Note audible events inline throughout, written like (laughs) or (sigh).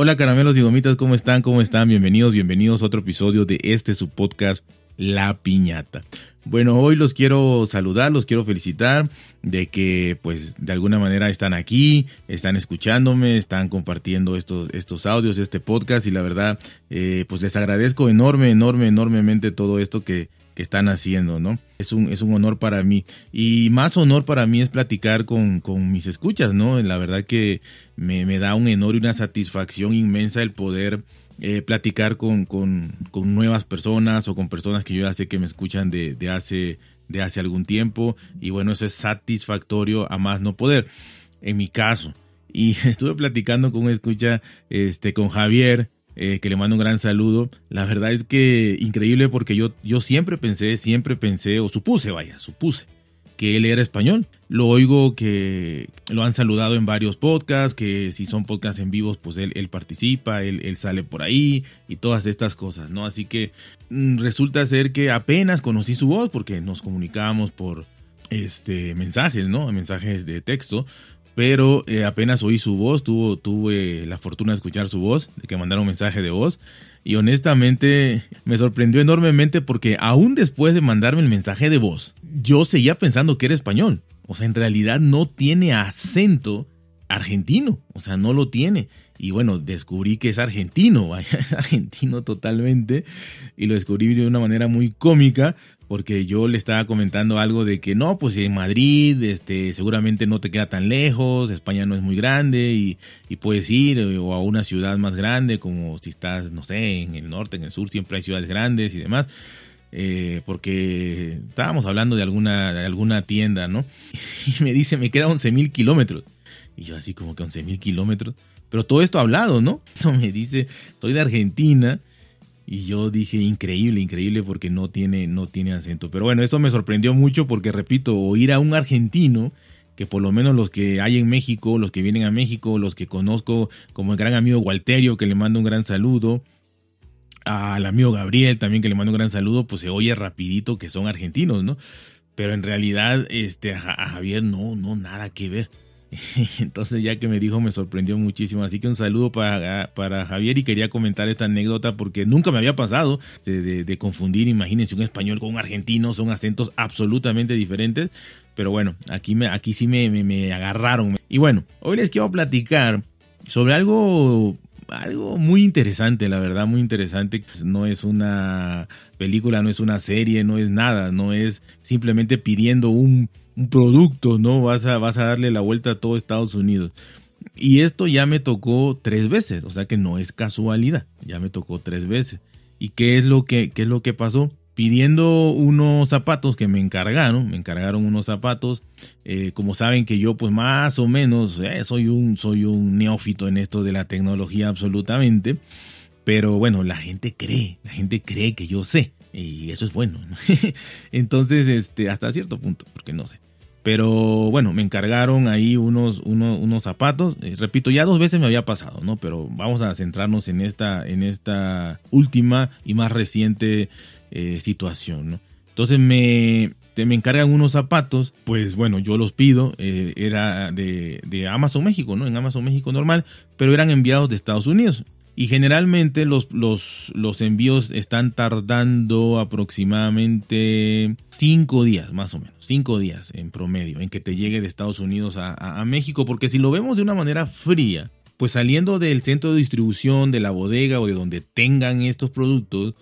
Hola caramelos y gomitas, ¿cómo están? ¿Cómo están? Bienvenidos, bienvenidos a otro episodio de este su podcast La Piñata. Bueno, hoy los quiero saludar, los quiero felicitar de que pues de alguna manera están aquí, están escuchándome, están compartiendo estos, estos audios, este podcast y la verdad eh, pues les agradezco enorme, enorme, enormemente todo esto que, que están haciendo, ¿no? Es un, es un honor para mí. Y más honor para mí es platicar con, con mis escuchas, ¿no? La verdad que me, me, da un honor y una satisfacción inmensa el poder eh, platicar con, con, con, nuevas personas o con personas que yo ya sé que me escuchan de, de, hace, de hace algún tiempo. Y bueno, eso es satisfactorio a más no poder. En mi caso. Y (laughs) estuve platicando con una escucha, este, con Javier, eh, que le mando un gran saludo. La verdad es que increíble porque yo, yo siempre pensé, siempre pensé, o supuse, vaya, supuse que él era español. Lo oigo que lo han saludado en varios podcasts, que si son podcasts en vivos, pues él, él participa, él, él, sale por ahí y todas estas cosas, ¿no? Así que mm, resulta ser que apenas conocí su voz porque nos comunicábamos por este mensajes, ¿no? Mensajes de texto, pero eh, apenas oí su voz, tuvo, tuve la fortuna de escuchar su voz, de que mandara un mensaje de voz, y honestamente me sorprendió enormemente porque aún después de mandarme el mensaje de voz, yo seguía pensando que era español. O sea, en realidad no tiene acento argentino, o sea, no lo tiene. Y bueno, descubrí que es argentino, (laughs) es argentino totalmente, y lo descubrí de una manera muy cómica, porque yo le estaba comentando algo de que no, pues en Madrid, este, seguramente no te queda tan lejos, España no es muy grande y, y, puedes ir eh, o a una ciudad más grande, como si estás, no sé, en el norte, en el sur, siempre hay ciudades grandes y demás. Eh, porque estábamos hablando de alguna, de alguna tienda, ¿no? (laughs) Y me dice, me queda 11 mil kilómetros. Y yo así como que 11 mil kilómetros. Pero todo esto hablado, ¿no? (laughs) Me dice, soy de Argentina y yo dije, increíble, increíble porque no tiene, no tiene acento. Pero bueno, eso me sorprendió mucho porque, repito, oír a un argentino, que por lo menos los que hay en México, los que vienen a México, los que conozco, como el gran amigo Walterio, que le mando un gran saludo, al amigo Gabriel también, que le mando un gran saludo, pues se oye rapidito que son argentinos, ¿no? Pero en realidad, este, a Javier no, no, nada que ver. (laughs) Entonces ya que me dijo me sorprendió muchísimo. Así que un saludo para, para Javier y quería comentar esta anécdota porque nunca me había pasado de, confundir, imagínense, un español con un argentino, son acentos absolutamente diferentes. Pero bueno, aquí, me, aquí sí me, me, me agarraron. Y bueno, hoy les quiero platicar sobre algo algo muy interesante, la verdad, muy interesante. No es una película, no es una serie, no es nada, no es simplemente pidiendo un, producto, ¿no? Vas a, vas a darle la vuelta a todo Estados Unidos. Y esto ya me tocó tres veces, o sea que no es casualidad, ya me tocó tres veces. ¿Y qué es lo que, qué es lo que pasó? Pidiendo unos zapatos que me encargaron, me encargaron unos zapatos, eh, como saben que yo pues más o menos eh, soy, un, soy un neófito en esto de la tecnología absolutamente, pero bueno, la gente cree, la gente cree que yo sé y eso es bueno. (laughs) Entonces, este, hasta cierto punto, porque no sé. Pero bueno, me encargaron ahí unos, unos, unos zapatos. Eh, repito, ya dos veces me había pasado, ¿no? Pero vamos a centrarnos en esta, en esta última y más reciente eh, situación, ¿no? Entonces me, me encargan unos zapatos, pues bueno, yo los pido, eh, era de, Amazon México, ¿no? En Amazon México normal, pero eran enviados de Estados Unidos. Y generalmente los, los, los envíos están tardando aproximadamente cinco días, más o menos, cinco días en promedio, en que te llegue de Estados Unidos a, a, México, porque si lo vemos de una manera fría, pues saliendo del centro de distribución, de la bodega o de donde tengan estos productos,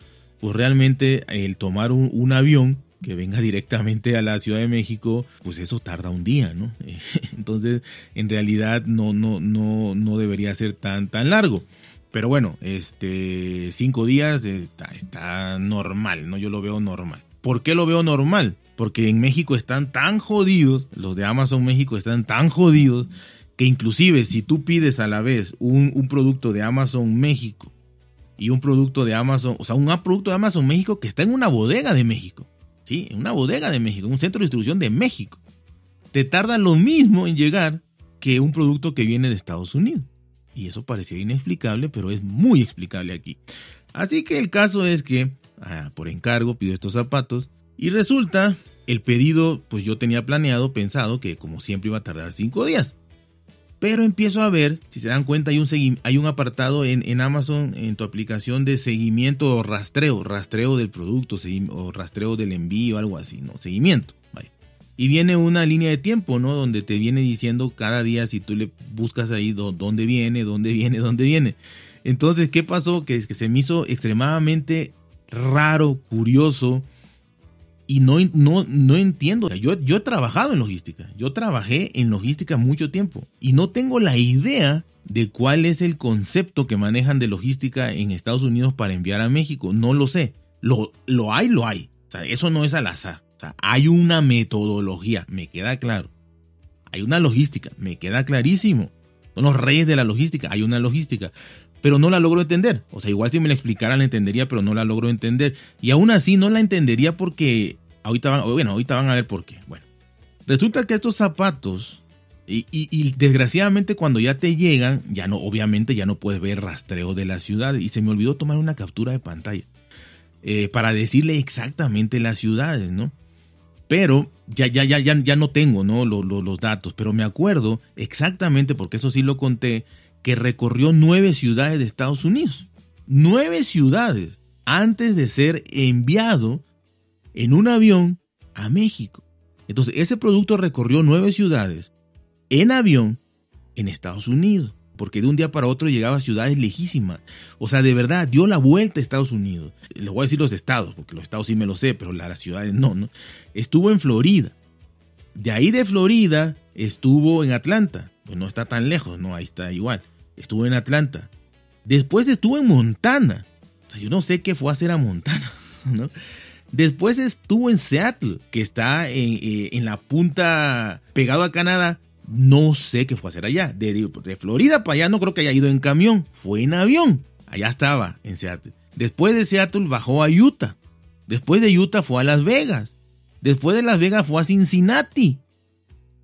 pues realmente el tomar un, avión que venga (laughs) directamente a la Ciudad de México, pues eso tarda un día, ¿no? (laughs) Entonces, en realidad no, no, no, no debería ser tan, tan largo. Pero bueno, este, cinco días está, está normal, ¿no? Yo lo veo normal. ¿Por qué lo veo normal? Porque en México están tan jodidos, los de Amazon México están tan jodidos, que inclusive si tú pides a la vez un, un producto de Amazon México y un producto de Amazon, o sea, un producto de Amazon México que está en una bodega de México, ¿sí? En una bodega de México, un centro de distribución de México, te tarda lo mismo en llegar que un producto que viene de Estados Unidos. Y eso parecía inexplicable, pero es muy explicable aquí. Así que el caso es que, ah, por encargo, pido estos zapatos y resulta, el pedido, pues yo tenía planeado, pensado que como siempre iba a tardar cinco días. Pero empiezo a ver, si se dan cuenta, hay un, hay un apartado en, en, Amazon, en tu aplicación de seguimiento o rastreo, rastreo del producto o rastreo del envío, algo así, ¿no? Seguimiento. Y viene una línea de tiempo, ¿no? Donde te viene diciendo cada día si tú le buscas ahí dónde viene, dónde viene, dónde viene. Entonces, ¿qué pasó? Es que se me hizo extremadamente raro, curioso y no, no, no entiendo. Yo, yo he trabajado en logística, yo trabajé en logística mucho tiempo y no tengo la idea de cuál es el concepto que manejan de logística en Estados Unidos para enviar a México. No lo sé. Lo, lo hay, lo hay. O sea, eso no es al azar. O sea, hay una metodología, me queda claro. Hay una logística, me queda clarísimo. Son los reyes de la logística, hay una logística pero no la logro entender. O sea, igual si me la explicaran la entendería, pero no la logro entender. Y aún así no la entendería porque ahorita van, bueno, ahorita van a ver por qué. Bueno, resulta que estos zapatos y, desgraciadamente cuando ya te llegan, ya no, obviamente ya no puedes ver rastreo de la ciudad. Y se me olvidó tomar una captura de pantalla eh, para decirle exactamente las ciudades, ¿no? Pero ya, ya, ya, ya, ya no tengo, ¿no? los datos, pero me acuerdo exactamente, porque eso sí lo conté, que recorrió nueve ciudades de Estados Unidos. Nueve ciudades antes de ser enviado en un avión a México. Entonces, ese producto recorrió nueve ciudades en avión en Estados Unidos, porque de un día para otro llegaba a ciudades lejísimas. O sea, de verdad, dio la vuelta a Estados Unidos. Les voy a decir los estados, porque los estados sí me lo sé, pero las ciudades no, ¿no? Estuvo en Florida. De ahí de Florida estuvo en Atlanta. Pues no está tan lejos, ¿no? Ahí está igual estuvo en Atlanta. Después estuvo en Montana. O sea, yo no sé qué fue a hacer a Montana. (laughs) Después estuvo en Seattle, que está eh, en, la punta pegado a Canadá. No sé qué fue a hacer allá. De, de, Florida para allá no creo que haya ido en camión. Fue en avión. Allá estaba, en Seattle. Después de Seattle bajó a Utah. Después de Utah fue a Las Vegas. Después de Las Vegas fue a Cincinnati.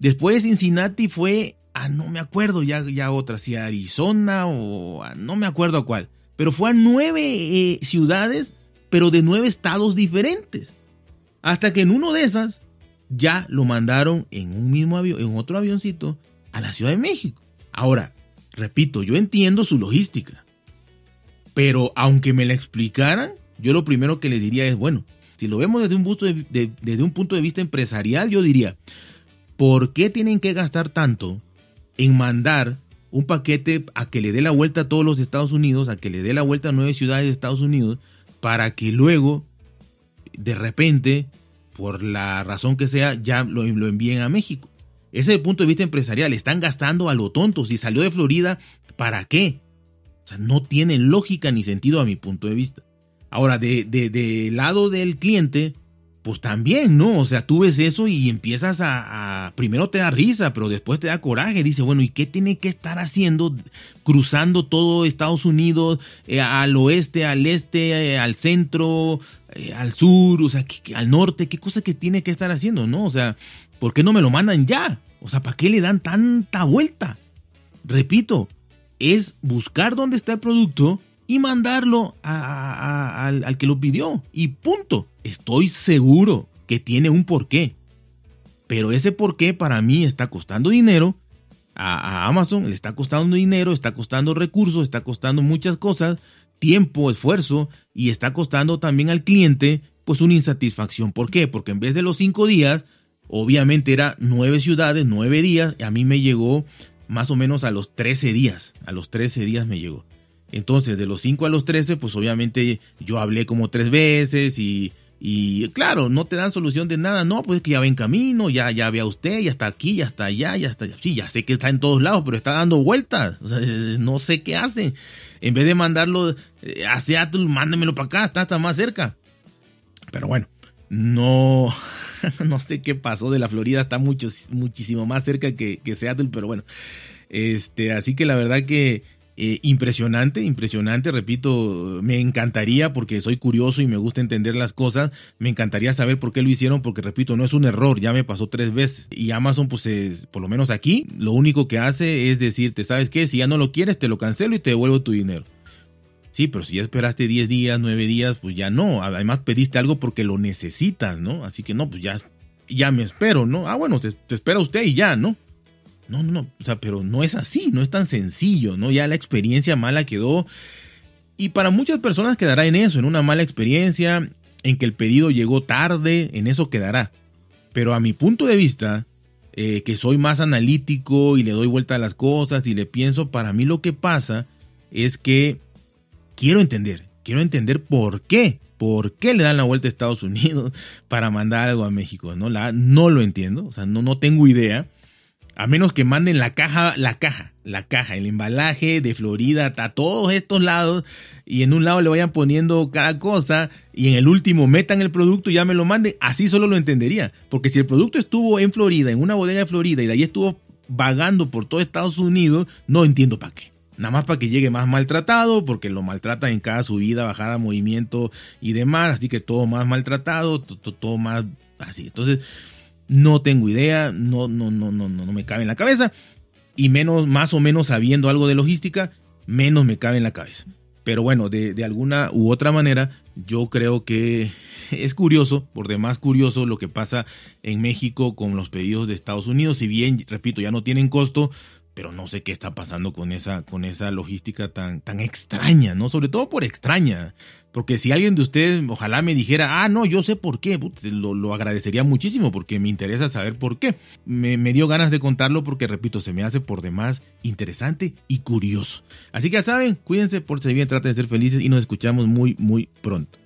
Después de Cincinnati fue Ah, no me acuerdo ya, ya otra, si Arizona o no me acuerdo a cuál, pero fue a nueve eh, ciudades, pero de nueve estados diferentes. Hasta que en uno de esas ya lo mandaron en un mismo avión, en otro avioncito, a la Ciudad de México. Ahora, repito, yo entiendo su logística, pero aunque me la explicaran, yo lo primero que le diría es, bueno, si lo vemos desde un punto de vista empresarial, yo diría, ¿por qué tienen que gastar tanto en mandar un paquete a que le dé la vuelta a todos los Estados Unidos, a que le dé la vuelta a nueve ciudades de Estados Unidos, para que luego, de repente, por la razón que sea, ya lo, envíen a México. Ese es el punto de vista empresarial. Están gastando a lo tonto. Si salió de Florida, ¿para qué? O sea, no tiene lógica ni sentido a mi punto de vista. Ahora, de, de, de lado del cliente, pues también, ¿no? O sea, tú ves eso y empiezas a, primero te da risa, pero después te da coraje. Dice, bueno, ¿y qué tiene que estar haciendo cruzando todo Estados Unidos, eh, al oeste, al este, eh, al centro, eh, al sur, o sea, al norte? ¿Qué cosa que tiene que estar haciendo, no? O sea, ¿por qué no me lo mandan ya? O sea, ¿para qué le dan tanta vuelta? Repito, es buscar dónde está el producto y mandarlo al, al que lo pidió. Y punto. Estoy seguro que tiene un porqué. Pero ese porqué para mí está costando dinero. A, Amazon le está costando dinero, está costando recursos, está costando muchas cosas, tiempo, esfuerzo y está costando también al cliente pues una insatisfacción. ¿Por qué? Porque en vez de los cinco días, obviamente era nueve ciudades, nueve días, y a mí me llegó más o menos a los 13 días. A los 13 días me llegó. Entonces, de los 5 a los 13, pues obviamente yo hablé como tres veces y, y claro, no te dan solución de nada. No, pues que ya va en camino, ya, ya ve a usted, ya está aquí, ya está allá, ya está. Sí, ya sé que está en todos lados, pero está dando vueltas. O sea, no sé qué hacen. En vez de mandarlo eh, a Seattle, mándemelo para acá, está, está más cerca. Pero bueno, no, (laughs) no sé qué pasó de la Florida, está mucho, muchísimo más cerca que, que Seattle, pero bueno. Este, así que la verdad que eh, impresionante, impresionante, repito, me encantaría porque soy curioso y me gusta entender las cosas, me encantaría saber por qué lo hicieron porque repito, no es un error, ya me pasó tres veces y Amazon pues es, por lo menos aquí, lo único que hace es decirte, ¿sabes qué? Si ya no lo quieres, te lo cancelo y te devuelvo tu dinero. Sí, pero si ya esperaste 10 días, 9 días, pues ya no. Además pediste algo porque lo necesitas, ¿no? Así que no, pues ya, ya me espero, ¿no? Ah, bueno, te espera usted y ya, ¿no? No, no, no, o sea, pero no es así, no es tan sencillo, ¿no? Ya la experiencia mala quedó. Y para muchas personas quedará en eso, en una mala experiencia, en que el pedido llegó tarde, en eso quedará. Pero a mi punto de vista, eh, que soy más analítico y le doy vuelta a las cosas y le pienso, para mí lo que pasa es que quiero entender, quiero entender por qué, por qué le dan la vuelta a Estados Unidos (laughs) para mandar algo a México, ¿no? La, no lo entiendo, o sea, no, no tengo idea. A menos que manden la caja, la caja, la caja, el embalaje de Florida a todos estos lados y en un lado le vayan poniendo cada cosa y en el último metan el producto y ya me lo manden, así solo lo entendería. Porque si el producto estuvo en Florida, en una bodega de Florida y de ahí estuvo vagando por todo Estados Unidos, no entiendo para qué. Nada más para que llegue más maltratado, porque lo maltratan en cada subida, bajada, movimiento y demás, así que todo más maltratado, todo más así. Entonces, no tengo idea, no, no, no, no, no, no me cabe en la cabeza. Y menos, más o menos sabiendo algo de logística, menos me cabe en la cabeza. Pero bueno, de, de, alguna u otra manera, yo creo que es curioso, por demás curioso, lo que pasa en México con los pedidos de Estados Unidos. Si bien, repito, ya no tienen costo, pero no sé qué está pasando con esa, con esa logística tan, tan extraña, ¿no? Sobre todo por extraña. Porque si alguien de ustedes ojalá me dijera, ah, no, yo sé por qué, lo, lo agradecería muchísimo porque me interesa saber por qué. Me, me, dio ganas de contarlo porque, repito, se me hace por demás interesante y curioso. Así que ya saben, cuídense, por si bien, traten de ser felices y nos escuchamos muy, muy pronto.